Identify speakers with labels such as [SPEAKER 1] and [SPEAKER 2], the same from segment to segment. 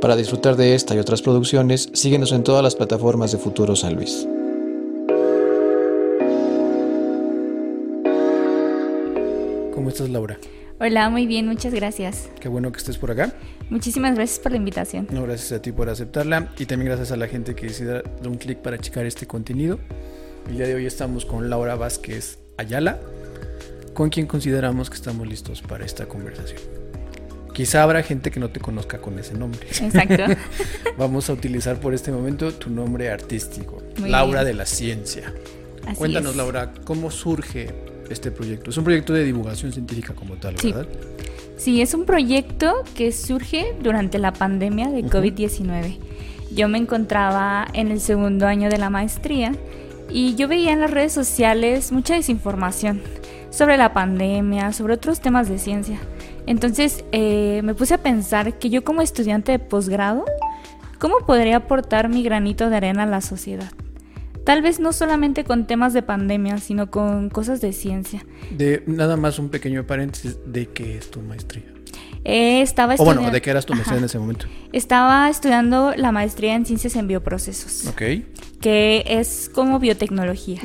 [SPEAKER 1] Para disfrutar de esta y otras producciones, síguenos en todas las plataformas de Futuro San Luis.
[SPEAKER 2] ¿Cómo estás, Laura?
[SPEAKER 3] Hola, muy bien, muchas gracias.
[SPEAKER 2] Qué bueno que estés por acá.
[SPEAKER 3] Muchísimas gracias por la invitación.
[SPEAKER 2] No, gracias a ti por aceptarla y también gracias a la gente que decida dar un clic para checar este contenido. El día de hoy estamos con Laura Vázquez Ayala, con quien consideramos que estamos listos para esta conversación. Quizá habrá gente que no te conozca con ese nombre.
[SPEAKER 3] Exacto.
[SPEAKER 2] Vamos a utilizar por este momento tu nombre artístico, Laura de la Ciencia. Cuéntanos, Laura, ¿cómo surge este proyecto? Es un proyecto de divulgación científica como tal, ¿verdad?
[SPEAKER 3] Sí, es un proyecto que surge durante la pandemia de COVID-19. Yo me encontraba en el segundo año de la maestría y yo veía en las redes sociales mucha desinformación sobre la pandemia, sobre otros temas de ciencia. Entonces eh, me puse a pensar que yo como estudiante de posgrado, ¿cómo podría aportar mi granito de arena a la sociedad? Tal vez no solamente con temas de pandemia, sino con cosas de ciencia.
[SPEAKER 2] De nada más un pequeño paréntesis de qué es tu maestría.
[SPEAKER 3] Eh, estaba estudiando...
[SPEAKER 2] O bueno, ¿de qué eras tu maestría en ese momento?
[SPEAKER 3] Estaba estudiando la maestría en ciencias en bioprocesos.
[SPEAKER 2] Ok.
[SPEAKER 3] Que es como biotecnología.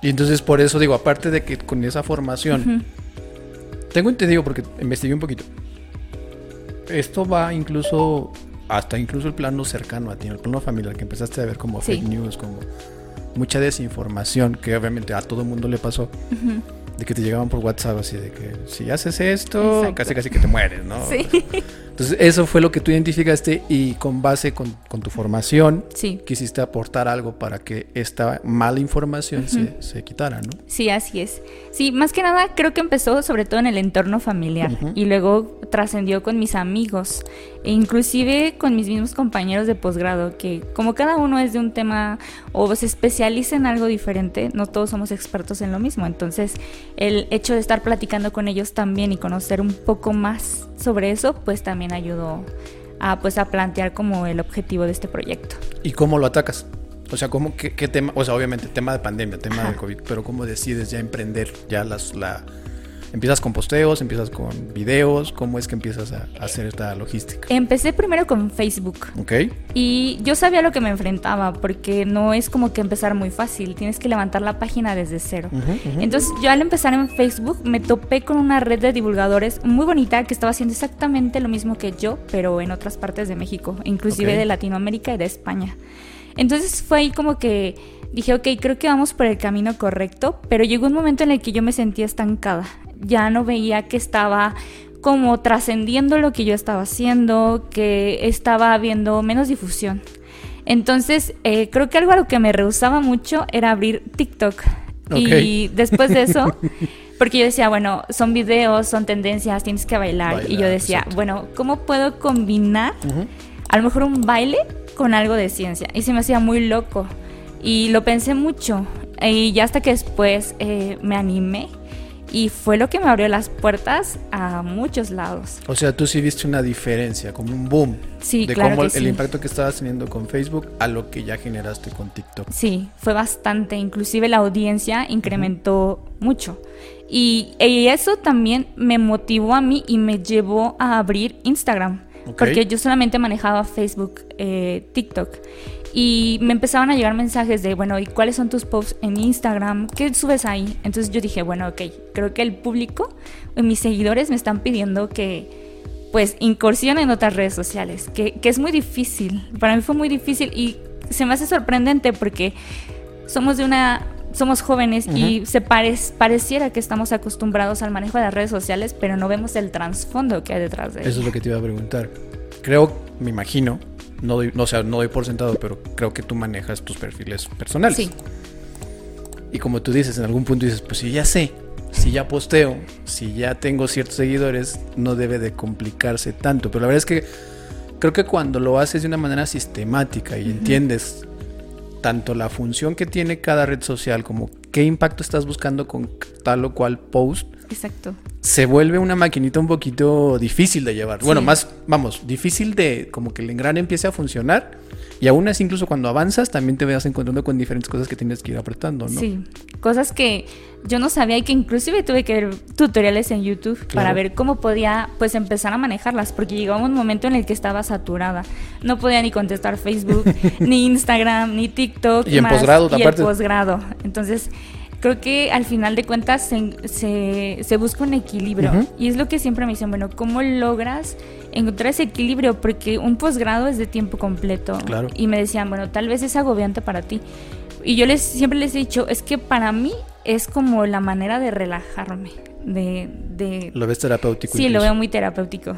[SPEAKER 2] Y entonces por eso digo, aparte de que con esa formación, tengo entendido porque investigué un poquito, esto va incluso hasta incluso el plano cercano a ti, el plano familiar, que empezaste a ver como fake news, como mucha desinformación, que obviamente a todo el mundo le pasó, de que te llegaban por WhatsApp así de que si haces esto, casi casi que te mueres, ¿no? Sí. Entonces, eso fue lo que tú identificaste y con base con, tu formación, quisiste aportar algo para que esta mala información se, quitara, ¿no?
[SPEAKER 3] Sí, así es. Sí, más que nada creo que empezó sobre todo en el entorno familiar y luego trascendió con mis amigos e inclusive con mis mismos compañeros de posgrado, que como cada uno es de un tema o se especializa en algo diferente, no todos somos expertos en lo mismo. Entonces, el hecho de estar platicando con ellos también y conocer un poco más sobre eso, pues también ayudó a, pues, a plantear como el objetivo de este proyecto.
[SPEAKER 2] ¿Y cómo lo atacas? O sea, ¿cómo, qué, tema? O sea, obviamente tema de pandemia, tema de COVID, pero ¿cómo decides ya emprender ya las, la, ¿Empiezas con posteos? ¿Empiezas con videos? ¿Cómo es que empiezas a, hacer esta logística?
[SPEAKER 3] Empecé primero con Facebook.
[SPEAKER 2] Ok.
[SPEAKER 3] Y yo sabía lo que me enfrentaba, porque no es como que empezar muy fácil. Tienes que levantar la página desde cero. Entonces, yo al empezar en Facebook me topé con una red de divulgadores muy bonita que estaba haciendo exactamente lo mismo que yo, pero en otras partes de México, inclusive de Latinoamérica y de España. Entonces fue ahí como que dije, ok, creo que vamos por el camino correcto, pero llegó un momento en el que yo me sentía estancada ya no veía que estaba como trascendiendo lo que yo estaba haciendo, que estaba habiendo menos difusión. Entonces, eh, creo que algo a lo que me rehusaba mucho era abrir TikTok. Y después de eso, porque yo decía, bueno, son videos, son tendencias, tienes que bailar. y yo decía, bueno, ¿cómo puedo combinar a lo mejor un baile con algo de ciencia? Y se me hacía muy loco. Y lo pensé mucho. Y ya hasta que después eh, me animé y fue lo que me abrió las puertas a muchos lados.
[SPEAKER 2] O sea, tú sí viste una diferencia, como un boom.
[SPEAKER 3] Sí,
[SPEAKER 2] de
[SPEAKER 3] claro
[SPEAKER 2] cómo
[SPEAKER 3] que
[SPEAKER 2] el impacto que estabas teniendo con Facebook a lo que ya generaste con TikTok.
[SPEAKER 3] Sí, fue bastante. Inclusive la audiencia incrementó mucho. Y, eso también me motivó a mí y me llevó a abrir Instagram. Porque yo solamente manejaba Facebook, eh, TikTok. Y me empezaban a llegar mensajes de, bueno, ¿y cuáles son tus posts en Instagram? ¿Qué subes ahí? Entonces yo dije, bueno, ok, creo que el público, mis seguidores me están pidiendo que pues incursione en otras redes sociales, que, es muy difícil. Para mí fue muy difícil y se me hace sorprendente porque somos de una somos jóvenes y se pareciera que estamos acostumbrados al manejo de las redes sociales, pero no vemos el trasfondo que hay detrás de
[SPEAKER 2] Eso es lo que te iba a preguntar. Creo, me imagino, no doy, no, no doy por sentado, pero creo que tú manejas tus perfiles personales. Sí. Y como tú dices, en algún punto dices, pues si ya sé, si ya posteo, si ya tengo ciertos seguidores, no debe de complicarse tanto. Pero la verdad es que creo que cuando lo haces de una manera sistemática y entiendes tanto la función que tiene cada red social como qué impacto estás buscando con tal o cual post.
[SPEAKER 3] Exacto.
[SPEAKER 2] se vuelve una maquinita un poquito difícil de llevar. Bueno, más, vamos, difícil de como que el engrane empiece a funcionar. Y aún así, incluso cuando avanzas, también te veas encontrando con diferentes cosas que tienes que ir apretando, ¿no?
[SPEAKER 3] Sí, cosas que yo no sabía y que inclusive tuve que ver tutoriales en YouTube para ver cómo podía pues empezar a manejarlas, porque llegaba un momento en el que estaba saturada. No podía ni contestar Facebook, ni Instagram, ni TikTok.
[SPEAKER 2] Y en posgrado,
[SPEAKER 3] Y en posgrado. Entonces creo que al final de cuentas se, se, busca un equilibrio. Y es lo que siempre me dicen, bueno, ¿cómo logras encontrar ese equilibrio? Porque un posgrado es de tiempo completo.
[SPEAKER 2] Claro.
[SPEAKER 3] Y me decían, bueno, tal vez es agobiante para ti. Y yo les siempre les he dicho, es que para mí es como la manera de relajarme. De, de...
[SPEAKER 2] ¿Lo ves terapéutico?
[SPEAKER 3] Sí, lo veo muy terapéutico.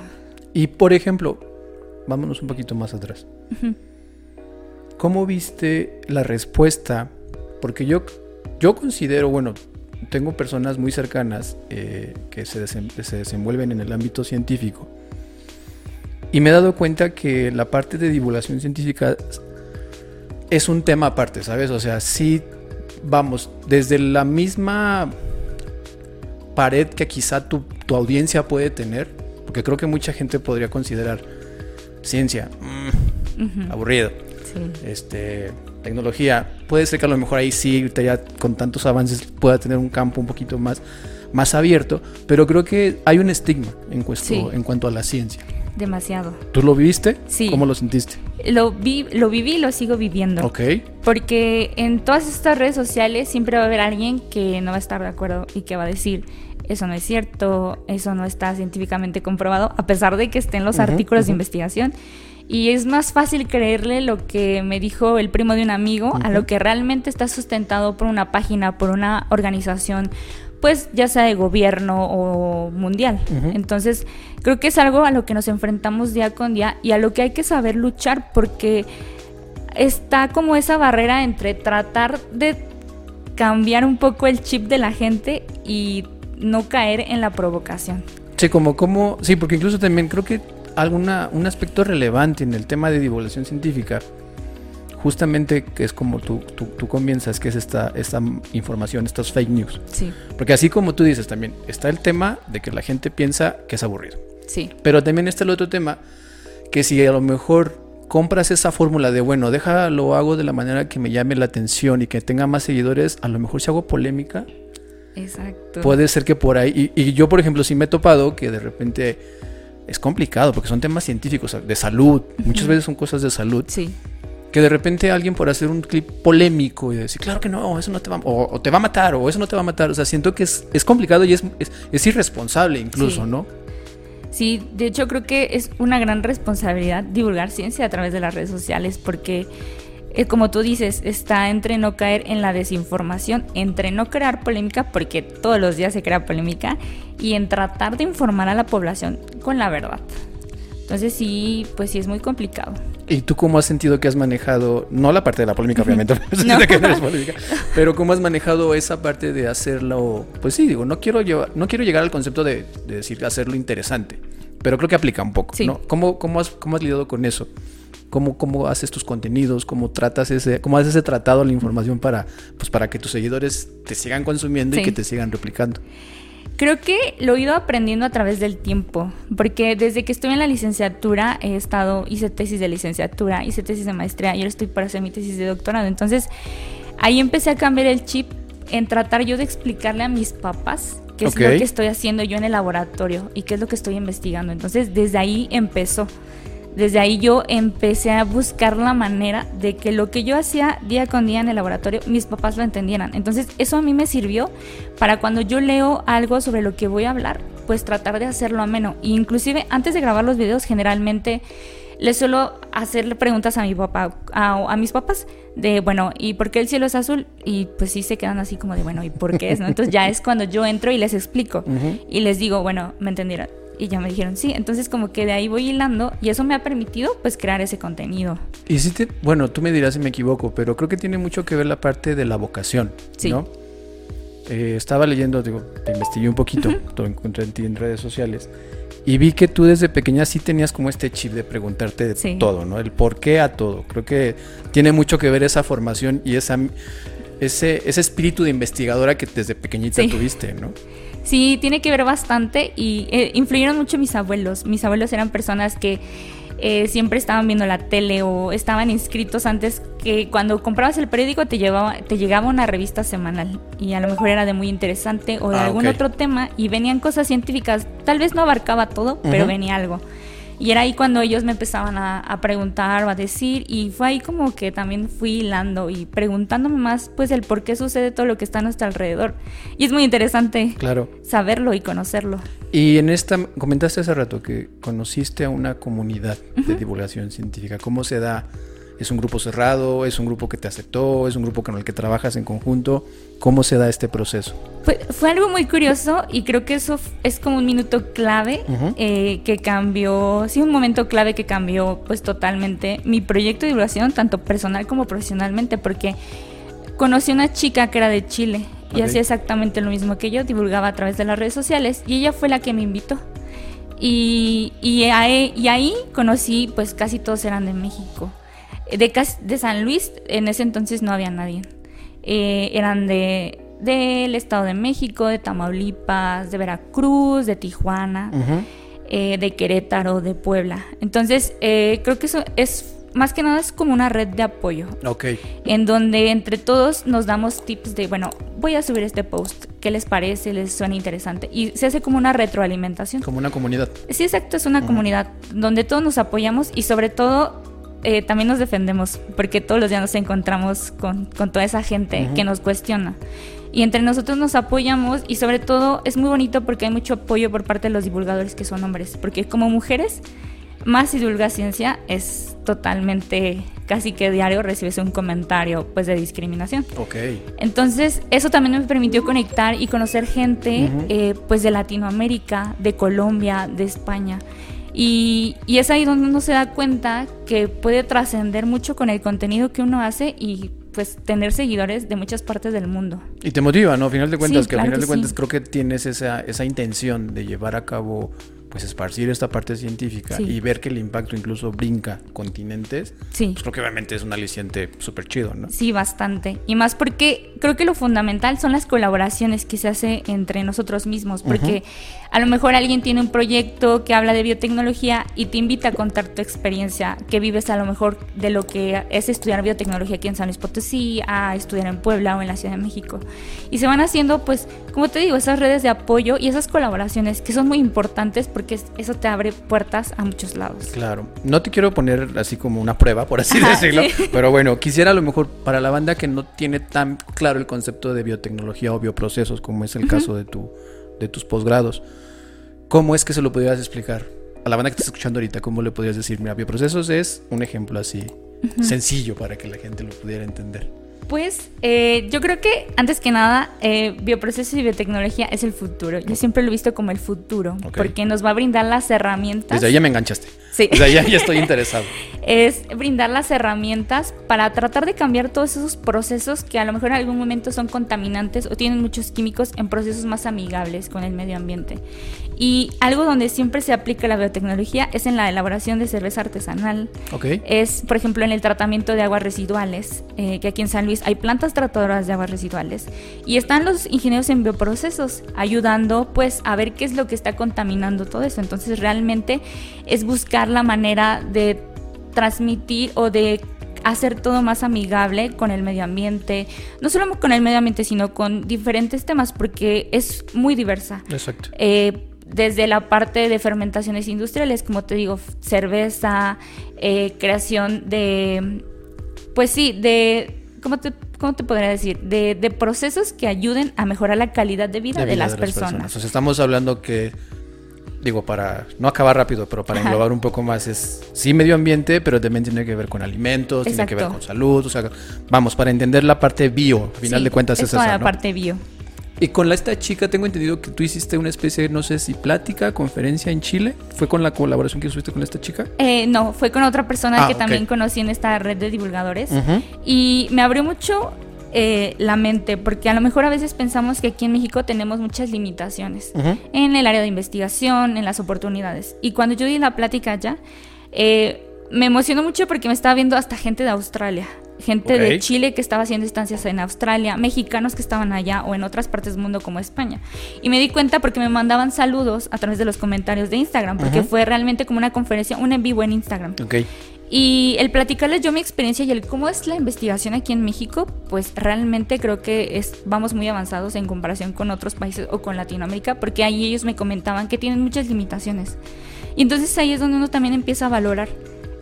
[SPEAKER 2] Y por ejemplo, vámonos un poquito más atrás. ¿Cómo viste la respuesta? Porque yo yo considero, bueno, tengo personas muy cercanas eh, que se, se, desenvuelven en el ámbito científico y me he dado cuenta que la parte de divulgación científica es un tema aparte, ¿sabes? O sea, sí, vamos, desde la misma pared que quizá tu, tu audiencia puede tener, porque creo que mucha gente podría considerar ciencia mm, aburrido. Sí. Este, tecnología, puede ser que a lo mejor ahí sí, ya con tantos avances pueda tener un campo un poquito más, más abierto, pero creo que hay un estigma en, en cuanto a la ciencia.
[SPEAKER 3] Demasiado.
[SPEAKER 2] ¿Tú lo viviste?
[SPEAKER 3] Sí.
[SPEAKER 2] ¿Cómo lo sentiste?
[SPEAKER 3] Lo, vi, lo viví y lo sigo viviendo.
[SPEAKER 2] Ok.
[SPEAKER 3] Porque en todas estas redes sociales siempre va a haber alguien que no va a estar de acuerdo y que va a decir, eso no es cierto, eso no está científicamente comprobado, a pesar de que estén los artículos de investigación. Y es más fácil creerle lo que me dijo el primo de un amigo a lo que realmente está sustentado por una página, por una organización, pues ya sea de gobierno o mundial. Entonces, creo que es algo a lo que nos enfrentamos día con día y a lo que hay que saber luchar porque está como esa barrera entre tratar de cambiar un poco el chip de la gente y no caer en la provocación.
[SPEAKER 2] Sí, como, como, sí, porque incluso también creo que alguna, un aspecto relevante en el tema de divulgación científica, justamente que es como tú, tú, comienzas, que es esta, esta información, estas fake news.
[SPEAKER 3] Sí.
[SPEAKER 2] Porque así como tú dices también, está el tema de que la gente piensa que es aburrido.
[SPEAKER 3] Sí.
[SPEAKER 2] Pero también está el otro tema, que si a lo mejor compras esa fórmula de, bueno, déjalo hago de la manera que me llame la atención y que tenga más seguidores, a lo mejor si hago polémica.
[SPEAKER 3] Exacto.
[SPEAKER 2] Puede ser que por ahí, y, y yo por ejemplo sí me he topado que de repente es complicado porque son temas científicos, de salud. Muchas veces son cosas de salud.
[SPEAKER 3] Sí.
[SPEAKER 2] Que de repente alguien por hacer un clip polémico y decir, claro que no, eso no te va, o, te va a matar, o eso no te va a matar. O sea, siento que es, es complicado y es, es, irresponsable incluso, ¿no?
[SPEAKER 3] Sí, de hecho creo que es una gran responsabilidad divulgar ciencia a través de las redes sociales porque eh, como tú dices, está entre no caer en la desinformación, entre no crear polémica, porque todos los días se crea polémica, y en tratar de informar a la población con la verdad. Entonces sí, pues sí es muy complicado.
[SPEAKER 2] ¿Y tú cómo has sentido que has manejado, no la parte de la polémica, obviamente, pero cómo has manejado esa parte de hacerlo, pues sí, digo, no quiero, llevar, no quiero llegar al concepto de, decir hacerlo interesante, pero creo que aplica un poco, ¿no? ¿Cómo, cómo, has, ¿Cómo has lidiado con eso? cómo, cómo haces tus contenidos, cómo tratas ese, cómo haces ese tratado la información para, pues para que tus seguidores te sigan consumiendo y que te sigan replicando.
[SPEAKER 3] Creo que lo he ido aprendiendo a través del tiempo, porque desde que estoy en la licenciatura he estado, hice tesis de licenciatura, hice tesis de maestría y ahora estoy para hacer mi tesis de doctorado. Entonces ahí empecé a cambiar el chip en tratar yo de explicarle a mis papás qué es lo que estoy haciendo yo en el laboratorio y qué es lo que estoy investigando. Entonces desde ahí empezó desde ahí yo empecé a buscar la manera de que lo que yo hacía día con día en el laboratorio, mis papás lo entendieran. Entonces eso a mí me sirvió para cuando yo leo algo sobre lo que voy a hablar, pues tratar de hacerlo ameno. E inclusive antes de grabar los videos, generalmente les suelo hacerle preguntas a mi papá, a, mis papás, de bueno, ¿y por qué el cielo es azul? Y pues sí se quedan así como de bueno, ¿y por qué es? Entonces ya es cuando yo entro y les explico y les digo, bueno, me entendieron y ya me dijeron sí. Entonces como que de ahí voy hilando y eso me ha permitido pues crear ese contenido.
[SPEAKER 2] Y si te, bueno, tú me dirás si me equivoco, pero creo que tiene mucho que ver la parte de la vocación,
[SPEAKER 3] sí.
[SPEAKER 2] ¿no? Eh, estaba leyendo, digo, te investigué un poquito, lo encontré en ti en redes sociales y vi que tú desde pequeña sí tenías como este chip de preguntarte de todo, ¿no? El por qué a todo. Creo que tiene mucho que ver esa formación y esa ese, ese espíritu de investigadora que desde pequeñita tuviste, ¿no?
[SPEAKER 3] Sí, tiene que ver bastante y eh, influyeron mucho mis abuelos. Mis abuelos eran personas que eh, siempre estaban viendo la tele o estaban inscritos antes que cuando comprabas el periódico te, llevaba, te llegaba una revista semanal y a lo mejor era de muy interesante o de
[SPEAKER 2] Ah,
[SPEAKER 3] algún otro tema y venían cosas científicas. Tal vez no abarcaba todo, pero venía algo. Y era ahí cuando ellos me empezaban a, a preguntar o a decir y fue ahí como que también fui hilando y preguntándome más pues el por qué sucede todo lo que está a nuestro alrededor. Y es muy interesante
[SPEAKER 2] Claro.
[SPEAKER 3] saberlo y conocerlo.
[SPEAKER 2] Y en esta, comentaste hace rato que conociste a una comunidad de divulgación científica. ¿Cómo se da? ¿Es un grupo cerrado? ¿Es un grupo que te aceptó? ¿Es un grupo con el que trabajas en conjunto? ¿Cómo se da este proceso?
[SPEAKER 3] Fue, fue algo muy curioso y creo que eso es como un minuto clave
[SPEAKER 2] Ujú.
[SPEAKER 3] eh, que cambió, sí, un momento clave que cambió pues totalmente mi proyecto de divulgación, tanto personal como profesionalmente, porque conocí a una chica que era de Chile y
[SPEAKER 2] Ok.
[SPEAKER 3] hacía exactamente lo mismo que yo, divulgaba a través de las redes sociales y ella fue la que me invitó. Y, y, ahí, y ahí conocí, pues casi todos eran de México. De, de San Luis, en ese entonces no había nadie. Eh, eran de del Estado de México, de Tamaulipas, de Veracruz, de Tijuana, eh, de Querétaro, de Puebla. Entonces, eh, creo que eso es, más que nada, es como una red de apoyo
[SPEAKER 2] Ok.
[SPEAKER 3] en donde entre todos nos damos tips de, bueno, voy a subir este post, ¿qué les parece? ¿Les suena interesante? Y se hace como una retroalimentación.
[SPEAKER 2] Como una comunidad.
[SPEAKER 3] Sí, exacto, es una comunidad donde todos nos apoyamos y sobre todo eh, también nos defendemos, porque todos los días nos encontramos con, con toda esa gente que nos cuestiona. Y entre nosotros nos apoyamos y sobre todo es muy bonito porque hay mucho apoyo por parte de los divulgadores que son hombres, porque como mujeres, más si divulgas ciencia es totalmente, casi que diario recibes un comentario pues de discriminación.
[SPEAKER 2] Ok.
[SPEAKER 3] Entonces, eso también me permitió conectar y conocer gente eh, pues de Latinoamérica, de Colombia, de España. Y, y es ahí donde uno se da cuenta que puede trascender mucho con el contenido que uno hace y pues tener seguidores de muchas partes del mundo.
[SPEAKER 2] Y te motiva, ¿no? A final de cuentas,
[SPEAKER 3] Sí,
[SPEAKER 2] que a final
[SPEAKER 3] que
[SPEAKER 2] de cuentas
[SPEAKER 3] sí.
[SPEAKER 2] creo que tienes esa, esa intención de llevar a cabo, pues esparcir esta parte científica
[SPEAKER 3] Sí.
[SPEAKER 2] y ver que el impacto incluso brinca continentes.
[SPEAKER 3] Sí.
[SPEAKER 2] Pues creo que obviamente es un aliciente súper chido, ¿no?
[SPEAKER 3] Sí, bastante. Y más porque creo que lo fundamental son las colaboraciones que se hace entre nosotros mismos. Porque a lo mejor alguien tiene un proyecto que habla de biotecnología y te invita a contar tu experiencia que vives a lo mejor de lo que es estudiar biotecnología aquí en San Luis Potosí, a estudiar en Puebla o en la Ciudad de México. Y se van haciendo, pues, como te digo, esas redes de apoyo y esas colaboraciones que son muy importantes porque es- eso te abre puertas a muchos lados.
[SPEAKER 2] Claro, no te quiero poner así como una prueba, por así
[SPEAKER 3] Ajá,
[SPEAKER 2] decirlo,
[SPEAKER 3] sí.
[SPEAKER 2] pero bueno, quisiera a lo mejor para la banda que no tiene tan claro el concepto de biotecnología o bioprocesos, como es el caso de, tu, de tus posgrados, ¿cómo es que se lo podrías explicar? A la banda que está escuchando ahorita, ¿cómo le podrías decir? Mira, bioprocesos es un ejemplo así sencillo para que la gente lo pudiera entender.
[SPEAKER 3] Pues eh, yo creo que antes que nada, eh, bioprocesos y biotecnología es el futuro. Yo siempre lo he visto como el futuro, porque nos va a brindar las herramientas.
[SPEAKER 2] Desde ahí ya me enganchaste.
[SPEAKER 3] Sí.
[SPEAKER 2] Desde ahí ya, ya estoy interesado.
[SPEAKER 3] es brindar las herramientas para tratar de cambiar todos esos procesos que a lo mejor en algún momento son contaminantes o tienen muchos químicos en procesos más amigables con el medio ambiente. Y algo donde siempre se aplica la biotecnología es en la elaboración de cerveza artesanal,
[SPEAKER 2] Ok.
[SPEAKER 3] es, por ejemplo, en el tratamiento de aguas residuales, eh, que aquí en San Luis hay plantas tratadoras de aguas residuales y están los ingenieros en bioprocesos ayudando pues a ver qué es lo que está contaminando todo eso. Entonces realmente es buscar la manera de transmitir o de hacer todo más amigable con el medio ambiente, no solo con el medio ambiente, sino con diferentes temas, porque es muy diversa.
[SPEAKER 2] Exacto.
[SPEAKER 3] Eh, desde la parte de fermentaciones industriales, como te digo, cerveza, eh, creación de, pues sí, de, ¿cómo te, cómo te podría decir? De, de procesos que ayuden a mejorar la calidad de vida de,
[SPEAKER 2] vida
[SPEAKER 3] las, personas.
[SPEAKER 2] O sea, estamos hablando que, digo, para no acabar rápido, pero para
[SPEAKER 3] Ajá.
[SPEAKER 2] englobar un poco más, es sí medio ambiente, pero también tiene que ver con alimentos, tiene que ver con salud, o sea, vamos, para entender la parte bio, al final
[SPEAKER 3] Sí,
[SPEAKER 2] de cuentas es, esa,
[SPEAKER 3] la
[SPEAKER 2] ¿no?
[SPEAKER 3] parte bio.
[SPEAKER 2] Y con la, esta chica tengo entendido que tú hiciste una especie, no sé si plática, conferencia en Chile, ¿fue con la colaboración que hiciste con esta chica?
[SPEAKER 3] Eh, no, fue con otra persona
[SPEAKER 2] Ah,
[SPEAKER 3] que también conocí en esta red de divulgadores. Y me abrió mucho eh, la mente, porque a lo mejor a veces pensamos que aquí en México tenemos muchas limitaciones en el área de investigación, en las oportunidades. Y cuando yo di la plática allá, eh, me emocionó mucho porque me estaba viendo hasta gente de Australia. gente de. Chile que estaba haciendo estancias en Australia, mexicanos que estaban allá o en otras partes del mundo como España. Y me di cuenta porque me mandaban saludos a través de los comentarios de Instagram, porque fue realmente como una conferencia, un en vivo en Instagram. Y el platicarles yo mi experiencia y el cómo es la investigación aquí en México, pues realmente creo que es, vamos muy avanzados en comparación con otros países o con Latinoamérica, porque ahí ellos me comentaban que tienen muchas limitaciones. Y entonces ahí es donde uno también empieza a valorar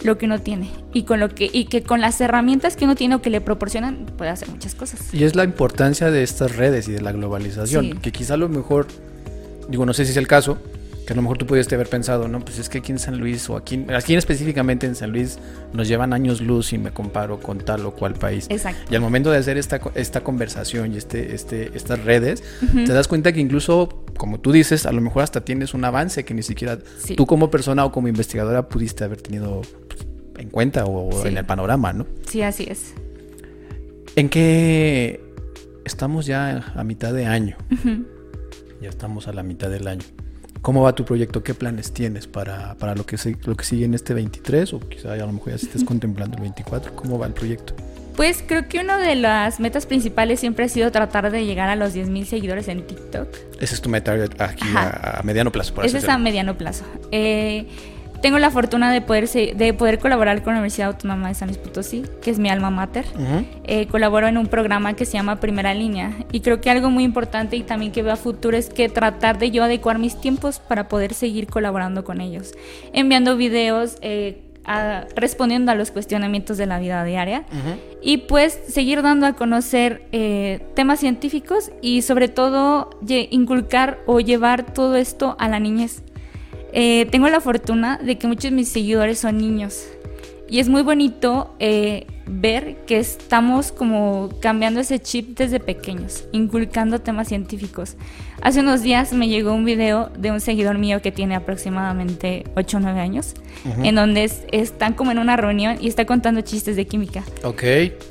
[SPEAKER 3] lo que uno tiene y con lo que y que con las herramientas que uno tiene o que le proporcionan puede hacer muchas cosas.
[SPEAKER 2] Y es la importancia de estas redes y de la globalización,
[SPEAKER 3] Sí.
[SPEAKER 2] que quizá a lo mejor, digo, no sé si es el caso, que a lo mejor tú pudiste haber pensado, no, pues es que aquí en San Luis o aquí, aquí específicamente en San Luis nos llevan años luz y me comparo con tal o cual país.
[SPEAKER 3] Exacto.
[SPEAKER 2] Y al momento de hacer esta, esta conversación y este, este, estas redes, te das cuenta que incluso, como tú dices, a lo mejor hasta tienes un avance que ni siquiera
[SPEAKER 3] Sí.
[SPEAKER 2] tú como persona o como investigadora pudiste haber tenido pues, en cuenta o
[SPEAKER 3] Sí.
[SPEAKER 2] en el panorama, ¿no?
[SPEAKER 3] Sí, así es.
[SPEAKER 2] ¿En qué estamos ya a mitad de año? Ya estamos a la mitad del año. ¿Cómo va tu proyecto? ¿Qué planes tienes para, para lo, que se- lo que sigue en este 23? O quizá a lo mejor ya estés contemplando el 24. ¿Cómo va el proyecto?
[SPEAKER 3] Pues creo que una de las metas principales siempre ha sido tratar de llegar a los 10.000 seguidores en TikTok.
[SPEAKER 2] Ese es tu meta aquí
[SPEAKER 3] Ajá.
[SPEAKER 2] a, a mediano plazo. Por
[SPEAKER 3] Ese
[SPEAKER 2] así
[SPEAKER 3] es a mediano plazo. Eh, tengo la fortuna de poder, de poder colaborar con la Universidad Autónoma de San Luis Potosí, que es mi alma mater.
[SPEAKER 2] Ujú.
[SPEAKER 3] Eh, colaboro en un programa que se llama Primera Línea y creo que algo muy importante y también que veo a futuro es que tratar de yo adecuar mis tiempos para poder seguir colaborando con ellos, enviando videos, eh, a- respondiendo a los cuestionamientos de la vida diaria
[SPEAKER 2] Ujú.
[SPEAKER 3] y pues seguir dando a conocer eh, temas científicos y sobre todo inculcar o llevar todo esto a la niñez. Eh, tengo la fortuna de que muchos de mis seguidores son niños y es muy bonito eh, ver que estamos como cambiando ese chip desde pequeños, inculcando temas científicos. Hace unos días me llegó un video de un seguidor mío que tiene aproximadamente 8 o 9 años,
[SPEAKER 2] Ujú.
[SPEAKER 3] en donde es- están como en una reunión y está contando chistes de química.
[SPEAKER 2] Ok.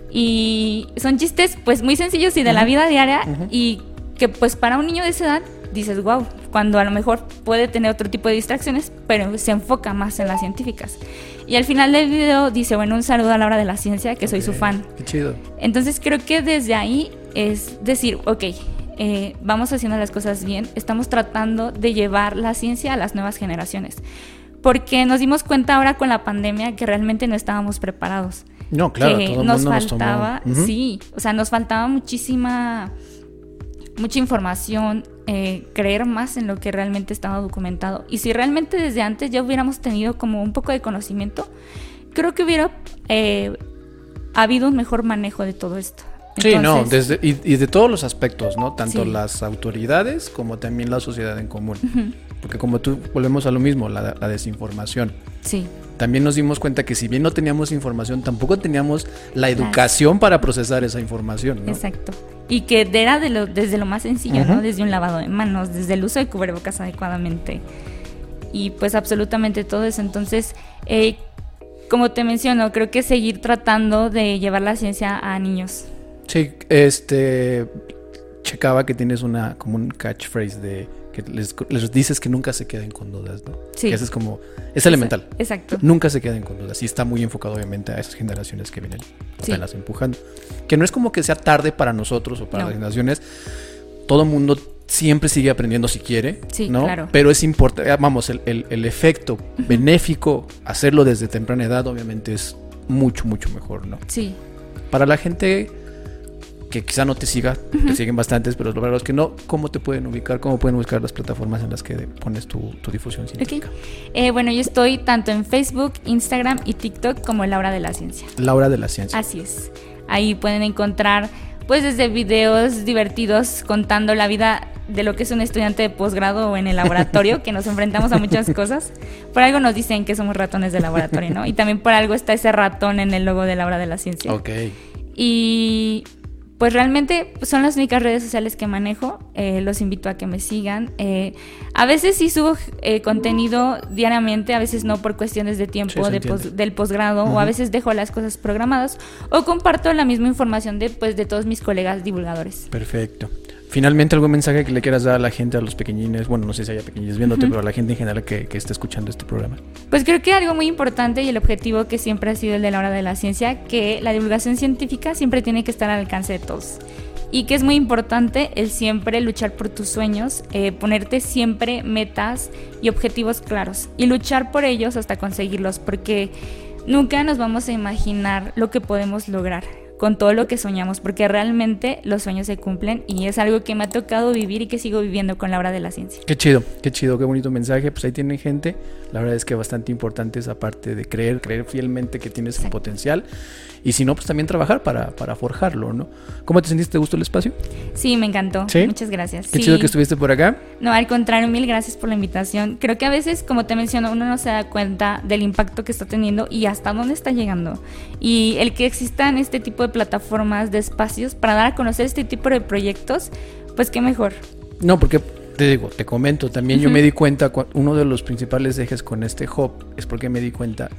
[SPEAKER 3] Y son chistes pues muy sencillos y de la
[SPEAKER 2] Ujú.
[SPEAKER 3] vida diaria
[SPEAKER 2] Ujú.
[SPEAKER 3] y que pues para un niño de esa edad dices, wow, cuando a lo mejor puede tener otro tipo de distracciones, pero se enfoca más en las científicas. Y al final del video dice, bueno, un saludo a la hora de la ciencia, que soy su fan.
[SPEAKER 2] Qué chido.
[SPEAKER 3] Entonces creo que desde ahí es decir, ok, eh, vamos haciendo las cosas bien, estamos tratando de llevar la ciencia a las nuevas generaciones. Porque nos dimos cuenta ahora con la pandemia que realmente no estábamos preparados
[SPEAKER 2] No, claro,
[SPEAKER 3] que
[SPEAKER 2] todo el
[SPEAKER 3] nos
[SPEAKER 2] mundo nos tomó.
[SPEAKER 3] faltaba, sí, o sea, nos faltaba muchísima, mucha información, eh, creer más en lo que realmente estaba documentado. Y si realmente desde antes ya hubiéramos tenido como un poco de conocimiento, creo que hubiera eh, habido un mejor manejo de todo esto.
[SPEAKER 2] Sí, no, desde, y, y de todos los aspectos, ¿no? Tanto
[SPEAKER 3] Sí.
[SPEAKER 2] las autoridades como también la sociedad en común. Porque como tú, volvemos a lo mismo, la, la desinformación.
[SPEAKER 3] Sí,
[SPEAKER 2] También nos dimos cuenta que si bien no teníamos información, tampoco teníamos la educación para procesar esa información, ¿no?
[SPEAKER 3] exacto. Y que era de lo, desde lo más sencillo. ¿no? Desde un lavado de manos, desde el uso de cubrebocas adecuadamente. Y pues absolutamente todo eso. Entonces, eh, como te menciono, creo que seguir tratando de llevar la ciencia a niños.
[SPEAKER 2] Sí, este checaba que tienes una como un catchphrase de que les, les dices que nunca se queden con dudas, ¿no?
[SPEAKER 3] Sí.
[SPEAKER 2] Que eso es como es elemental.
[SPEAKER 3] Exacto.
[SPEAKER 2] Nunca se queden con dudas. Y está muy enfocado obviamente a esas generaciones que vienen
[SPEAKER 3] Sí.
[SPEAKER 2] apenas empujando. Que no es como que sea tarde para nosotros o para
[SPEAKER 3] No.
[SPEAKER 2] las generaciones. Todo mundo siempre sigue aprendiendo si quiere,
[SPEAKER 3] Sí,
[SPEAKER 2] ¿no?
[SPEAKER 3] claro.
[SPEAKER 2] Pero es importante, vamos, el, el- el efecto benéfico, hacerlo desde temprana edad, obviamente es mucho, mucho mejor, ¿no?
[SPEAKER 3] Sí.
[SPEAKER 2] Para la gente que quizá no te siga, te siguen bastantes, pero para los que no, ¿cómo te pueden ubicar? ¿Cómo pueden buscar las plataformas en las que pones tu, tu difusión científica?
[SPEAKER 3] Eh, bueno, yo estoy tanto en Facebook, Instagram y TikTok como Laura de la Ciencia.
[SPEAKER 2] Laura de la Ciencia.
[SPEAKER 3] Así es. Ahí pueden encontrar, pues, desde videos divertidos contando la vida de lo que es un estudiante de posgrado o en el laboratorio, que nos enfrentamos a muchas cosas. Por algo nos dicen que somos ratones de laboratorio, ¿no? Y también por algo está ese ratón en el logo de Laura de la Ciencia.
[SPEAKER 2] Ok.
[SPEAKER 3] Y pues realmente son las únicas redes sociales que manejo. Eh, los invito a que me sigan. Eh, a veces sí subo eh, contenido diariamente, a veces no por cuestiones de tiempo
[SPEAKER 2] Sí,
[SPEAKER 3] de pos- del posgrado o a veces dejo las cosas programadas o comparto la misma información de, pues, de todos mis colegas divulgadores.
[SPEAKER 2] Perfecto. Finalmente, algún mensaje que le quieras dar a la gente, a los pequeñines, bueno, no sé si haya pequeñines viéndote, pero a la gente en general que, que esté escuchando este programa.
[SPEAKER 3] Pues creo que algo muy importante y el objetivo que siempre ha sido el de la hora de la ciencia, que la divulgación científica siempre tiene que estar al alcance de todos. Y que es muy importante el siempre luchar por tus sueños, eh, ponerte siempre metas y objetivos claros y luchar por ellos hasta conseguirlos, porque nunca nos vamos a imaginar lo que podemos lograr con todo lo que soñamos, porque realmente los sueños se cumplen y es algo que me ha tocado vivir y que sigo viviendo con la hora de la ciencia.
[SPEAKER 2] Qué chido, qué chido, qué bonito mensaje. Pues ahí tienen gente. La verdad es que bastante importante esa parte de creer, creer fielmente que tienes un potencial. Y si no, pues también trabajar para, para forjarlo, ¿no? ¿Cómo te sentiste? ¿Te gustó el espacio?
[SPEAKER 3] Sí, me encantó. Muchas gracias.
[SPEAKER 2] Qué chido que estuviste por acá.
[SPEAKER 3] No, al contrario, mil gracias por la invitación. Creo que a veces, como te menciono, uno no se da cuenta del impacto que está teniendo y hasta dónde está llegando. Y el que existan este tipo de plataformas, de espacios para dar a conocer este tipo de proyectos, pues qué mejor.
[SPEAKER 2] No, porque te digo, te comento, también yo me di cuenta, uno de los principales ejes con este hub es porque me di cuenta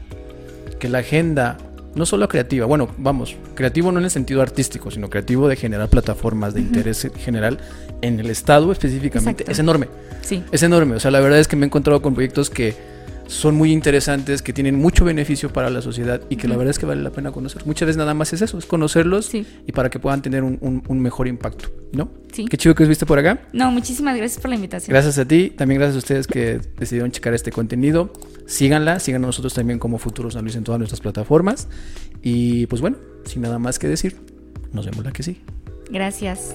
[SPEAKER 2] que la agenda, no solo creativa, bueno, vamos, creativo no en el sentido artístico, sino creativo de generar plataformas de interés general en el Estado específicamente, es enorme.
[SPEAKER 3] Sí.
[SPEAKER 2] Es enorme, o sea, la verdad es que me he encontrado con proyectos que son muy interesantes, que tienen mucho beneficio para la sociedad y que la verdad es que vale la pena conocer. Muchas veces nada más es eso, es conocerlos y para que puedan tener un, mejor impacto, ¿no?
[SPEAKER 3] Sí.
[SPEAKER 2] Qué chido que os viste por acá.
[SPEAKER 3] No, muchísimas gracias por la invitación.
[SPEAKER 2] Gracias a ti, también gracias a ustedes que decidieron checar este contenido. Síganla, síganos nosotros también como Futuros San Luis en todas nuestras plataformas. Y pues bueno, sin nada más que decir, nos vemos la que sí.
[SPEAKER 3] Gracias.